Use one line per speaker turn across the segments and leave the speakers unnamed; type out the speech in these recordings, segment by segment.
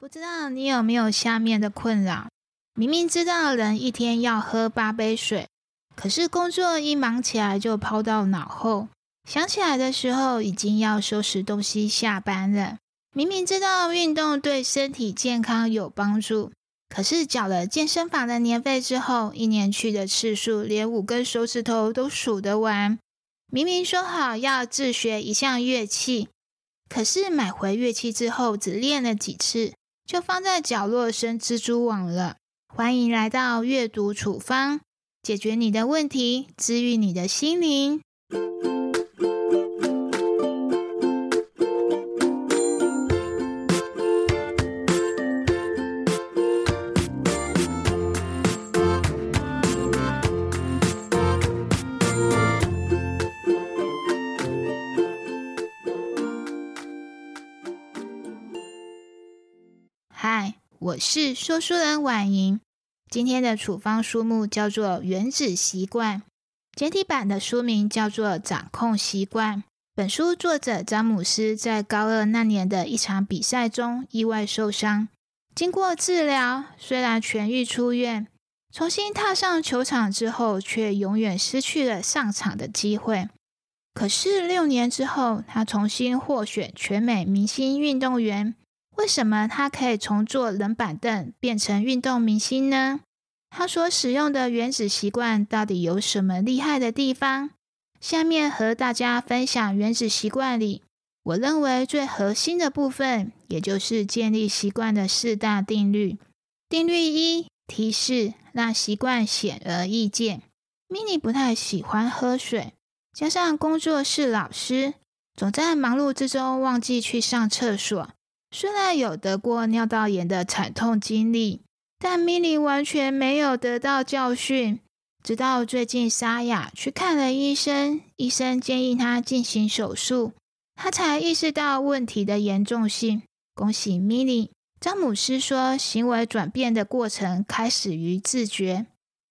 不知道你有没有下面的困扰？明明知道人一天要喝八杯水，可是工作一忙起来就抛到脑后，想起来的时候已经要收拾东西下班了。明明知道运动对身体健康有帮助，可是缴了健身房的年费之后，一年去的次数连五根手指头都数得完。明明说好要自学一项乐器，可是买回乐器之后只练了几次。就放在角落生蜘蛛网了。欢迎来到阅读处方，解决你的问题，治愈你的心灵。是说书人婉莹，今天的处方书目叫做《原子习惯》，简体版的书名叫做《掌控习惯》。本书作者詹姆斯在高二那年的一场比赛中意外受伤，经过治疗，虽然痊愈出院，重新踏上球场之后，却永远失去了上场的机会。可是六年之后，他重新获选全美明星运动员。为什么他可以从坐冷板凳变成运动明星呢？他所使用的原子习惯到底有什么厉害的地方？下面和大家分享原子习惯里我认为最核心的部分，也就是建立习惯的四大定律。定律一：提示让习惯显而易见。Mini 不太喜欢喝水，加上工作是老师，总在忙碌之中忘记去上厕所。虽然有得过尿道炎的惨痛经历，但米莉完全没有得到教训。直到最近，沙哑去看了医生，医生建议他进行手术，他才意识到问题的严重性。恭喜米莉！詹姆斯说，行为转变的过程开始于自觉，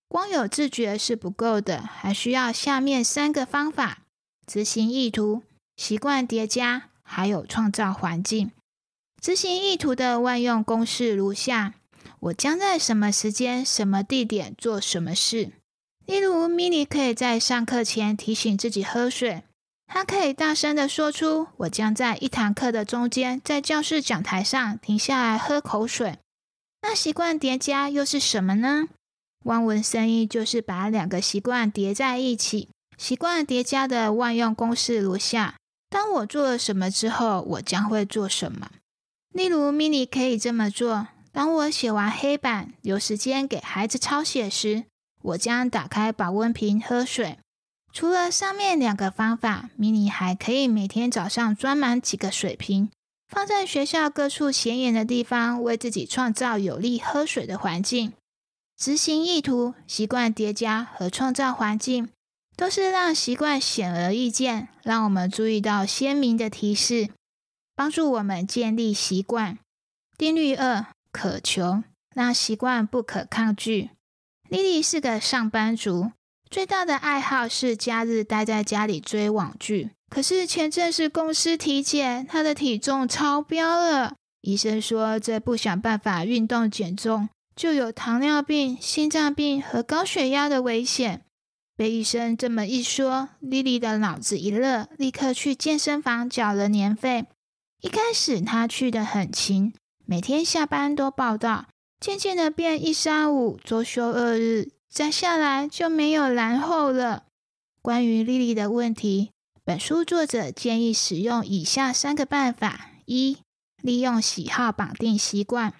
光有自觉是不够的，还需要下面三个方法：执行意图、习惯叠加，还有创造环境。执行意图的万用公式如下：我将在什么时间、什么地点做什么事。例如，米莉可以在上课前提醒自己喝水。他可以大声的说出：“我将在一堂课的中间，在教室讲台上停下来喝口水。”那习惯叠加又是什么呢？望文生义就是把两个习惯叠在一起。习惯叠加的万用公式如下：当我做了什么之后，我将会做什么。例如，mini 可以这么做：当我写完黑板，有时间给孩子抄写时，我将打开保温瓶喝水。除了上面两个方法，mini 还可以每天早上装满几个水瓶，放在学校各处显眼的地方，为自己创造有利喝水的环境。执行意图、习惯叠加和创造环境，都是让习惯显而易见，让我们注意到鲜明的提示。帮助我们建立习惯。定律二：渴求让习惯不可抗拒。莉莉是个上班族，最大的爱好是假日待在家里追网剧。可是前阵是公司体检，她的体重超标了。医生说，再不想办法运动减重，就有糖尿病、心脏病和高血压的危险。被医生这么一说，莉莉的脑子一热，立刻去健身房缴了年费。一开始他去的很勤，每天下班都报道，渐渐的变一三五周休二日，再下来就没有然后了。关于莉莉的问题，本书作者建议使用以下三个办法：一、利用喜好绑定习惯，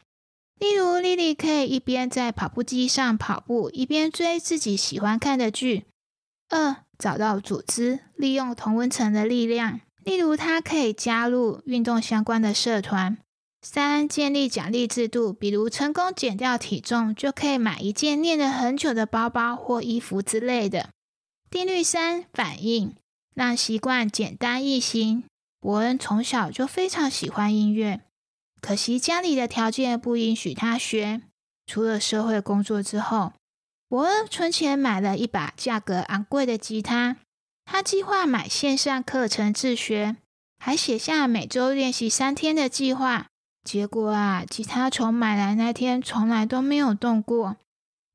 例如莉莉可以一边在跑步机上跑步，一边追自己喜欢看的剧；二、找到组织，利用同温层的力量。例如，他可以加入运动相关的社团。三、建立奖励制度，比如成功减掉体重，就可以买一件练了很久的包包或衣服之类的。定律三：反应，让习惯简单易行。伯恩从小就非常喜欢音乐，可惜家里的条件不允许他学。出了社会工作之后，伯恩存钱买了一把价格昂贵的吉他。他计划买线上课程自学，还写下每周练习三天的计划。结果啊，其他从买来那天从来都没有动过。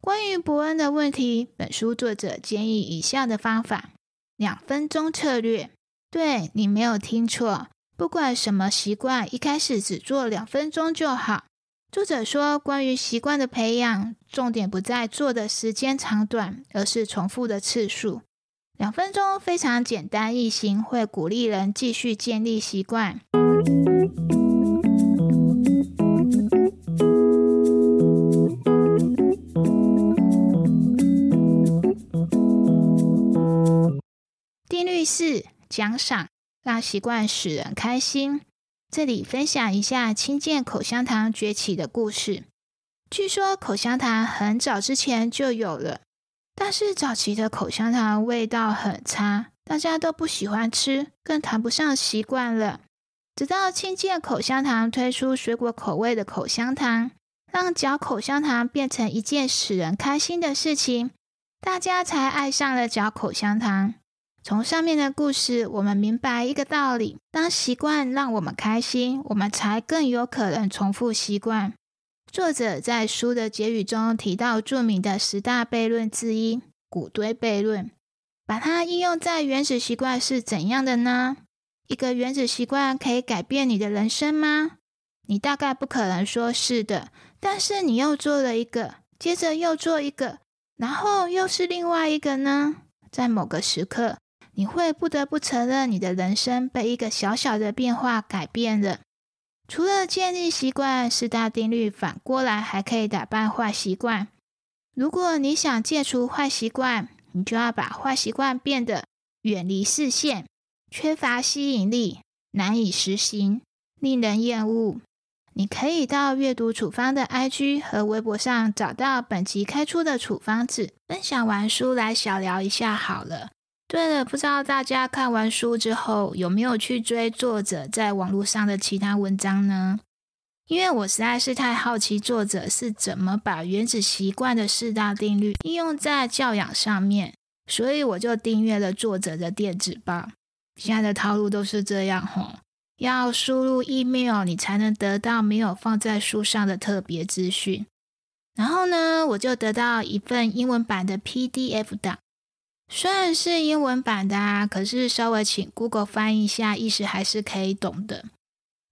关于伯恩的问题，本书作者建议以下的方法：两分钟策略。对你没有听错，不管什么习惯，一开始只做两分钟就好。作者说，关于习惯的培养，重点不在做的时间长短，而是重复的次数。两分钟非常简单易行，会鼓励人继续建立习惯。定律四：奖赏，让习惯使人开心。这里分享一下清健口香糖崛起的故事。据说口香糖很早之前就有了，但是早期的口香糖味道很差，大家都不喜欢吃，更谈不上习惯了。直到清健口香糖推出水果口味的口香糖，让嚼口香糖变成一件使人开心的事情，大家才爱上了嚼口香糖。从上面的故事，我们明白一个道理：当习惯让我们开心，我们才更有可能重复习惯。作者在书的结语中提到著名的十大悖论之一——谷堆悖论，把它应用在原始习惯是怎样的呢？一个原始习惯可以改变你的人生吗？你大概不可能说是的，但是你又做了一个，接着又做一个，然后又是另外一个呢？在某个时刻。你会不得不承认，你的人生被一个小小的变化改变了。除了建立习惯，四大定律反过来还可以打败坏习惯。如果你想戒除坏习惯，你就要把坏习惯变得远离视线、缺乏吸引力、难以实行、令人厌恶。你可以到阅读处方的 IG 和微博上找到本集开出的处方纸。分享完书来小聊一下好了。对了，不知道大家看完书之后有没有去追作者在网络上的其他文章呢？因为我实在是太好奇作者是怎么把原子习惯的四大定律应用在教养上面，所以我就订阅了作者的电子报。现在的套路都是这样吼，要输入 email 你才能得到没有放在书上的特别资讯。然后呢，我就得到一份英文版的 PDF 档。虽然是英文版的啊，可是稍微请 Google 翻译一下，意思还是可以懂的。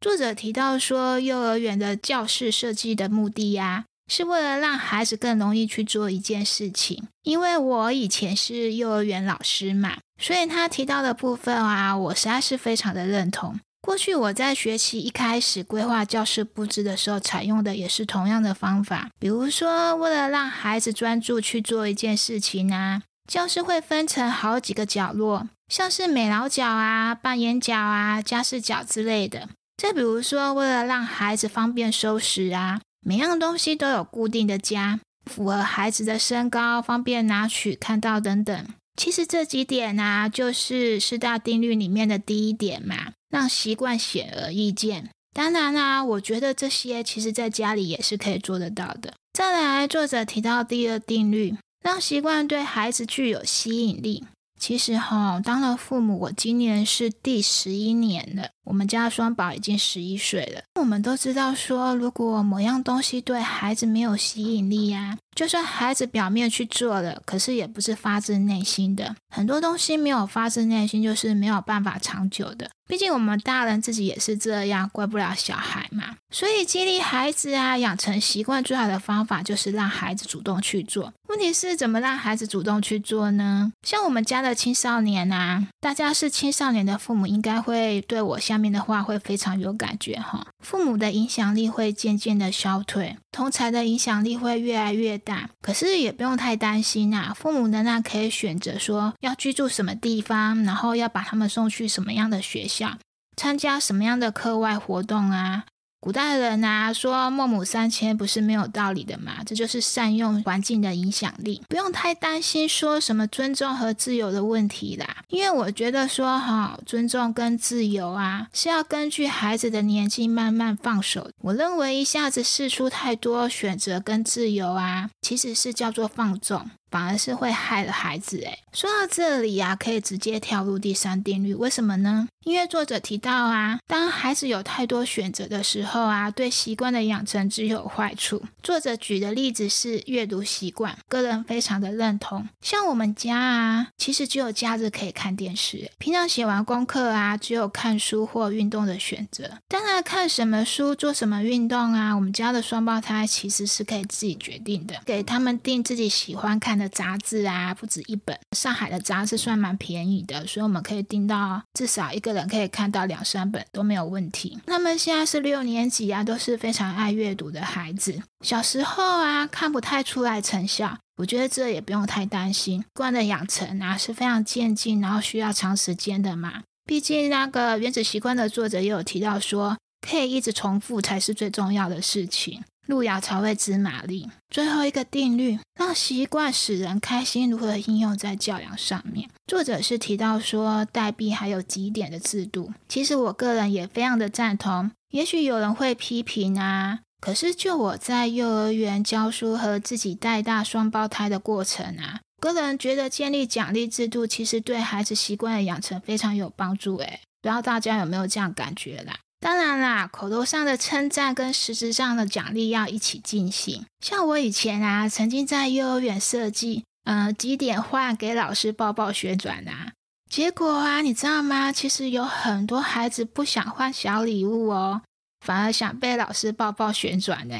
作者提到说，幼儿园的教室设计的目的呀，是为了让孩子更容易去做一件事情。因为我以前是幼儿园老师嘛，所以他提到的部分啊，我实在是非常的认同。过去我在学期一开始规划教室布置的时候，采用的也是同样的方法。比如说，为了让孩子专注去做一件事情啊。教室会分成好几个角落，像是美劳角啊、扮演角啊、家事角之类的。再比如说，为了让孩子方便收拾啊，每样东西都有固定的家，符合孩子的身高，方便拿取、看到等等。其实这几点呢，就是四大定律里面的第一点嘛，让习惯显而易见。当然啦，我觉得这些其实在家里也是可以做得到的。再来，作者提到第二定律。让习惯对孩子具有吸引力。其实哈，当了父母，我今年是第十一年了。我们家双宝已经十一岁了。我们都知道说，如果某样东西对孩子没有吸引力呀，就算孩子表面去做了，可是也不是发自内心的。很多东西没有发自内心，就是没有办法长久的。毕竟我们大人自己也是这样，怪不了小孩嘛。所以激励孩子啊，养成习惯最好的方法就是让孩子主动去做。问题是怎么让孩子主动去做呢？像我们家的青少年啊，大家是青少年的父母，应该会对我下面的话会非常有感觉哈。父母的影响力会渐渐的消退，同才的影响力会越来越大。可是也不用太担心啊，父母仍然可以选择说要居住什么地方，然后要把他们送去什么样的学校。参加什么样的课外活动啊？古代人啊说孟母三迁不是没有道理的嘛，这就是善用环境的影响力，不用太担心说什么尊重和自由的问题啦。因为我觉得说哈，尊重跟自由啊是要根据孩子的年纪慢慢放手。我认为一下子试出太多选择跟自由啊，其实是叫做放纵。反而是会害了孩子。诶说到这里呀，可以直接跳入第三定律。为什么呢？因为作者提到啊，当孩子有太多选择的时候啊，对习惯的养成只有坏处。作者举的例子是阅读习惯，个人非常的认同。像我们家啊，其实只有假日可以看电视，平常写完功课啊，只有看书或运动的选择。当然，看什么书、做什么运动啊，我们家的双胞胎其实是可以自己决定的，给他们订自己喜欢看。的杂志啊，不止一本。上海的杂志算蛮便宜的，所以我们可以订到至少一个人可以看到两三本都没有问题。他们现在是六年级啊，都是非常爱阅读的孩子。小时候啊，看不太出来成效，我觉得这也不用太担心。惯的养成啊是非常渐进，然后需要长时间的嘛。毕竟那个原子习惯的作者也有提到说，可以一直重复才是最重要的事情。路遥才会知马力。最后一个定律，让习惯使人开心，如何应用在教养上面？作者是提到说，代币还有几点的制度。其实我个人也非常的赞同。也许有人会批评啊，可是就我在幼儿园教书和自己带大双胞胎的过程啊，个人觉得建立奖励制度，其实对孩子习惯的养成非常有帮助。诶不知道大家有没有这样感觉啦？当然啦，口头上的称赞跟实质上的奖励要一起进行。像我以前啊，曾经在幼儿园设计，嗯，几点换给老师抱抱旋转啊，结果啊，你知道吗？其实有很多孩子不想换小礼物哦，反而想被老师抱抱旋转呢，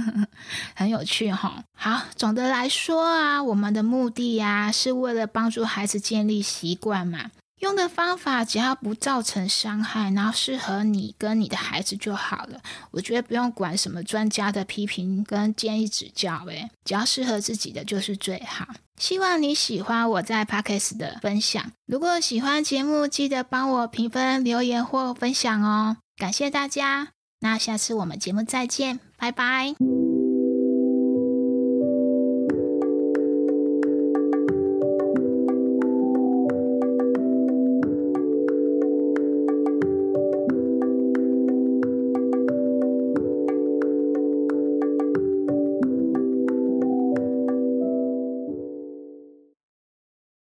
很有趣哈。好，总的来说啊，我们的目的呀，是为了帮助孩子建立习惯嘛。用的方法只要不造成伤害，然后适合你跟你的孩子就好了。我觉得不用管什么专家的批评跟建议指教，诶，只要适合自己的就是最好。希望你喜欢我在 Podcast 的分享。如果喜欢节目，记得帮我评分、留言或分享哦。感谢大家，那下次我们节目再见，拜拜。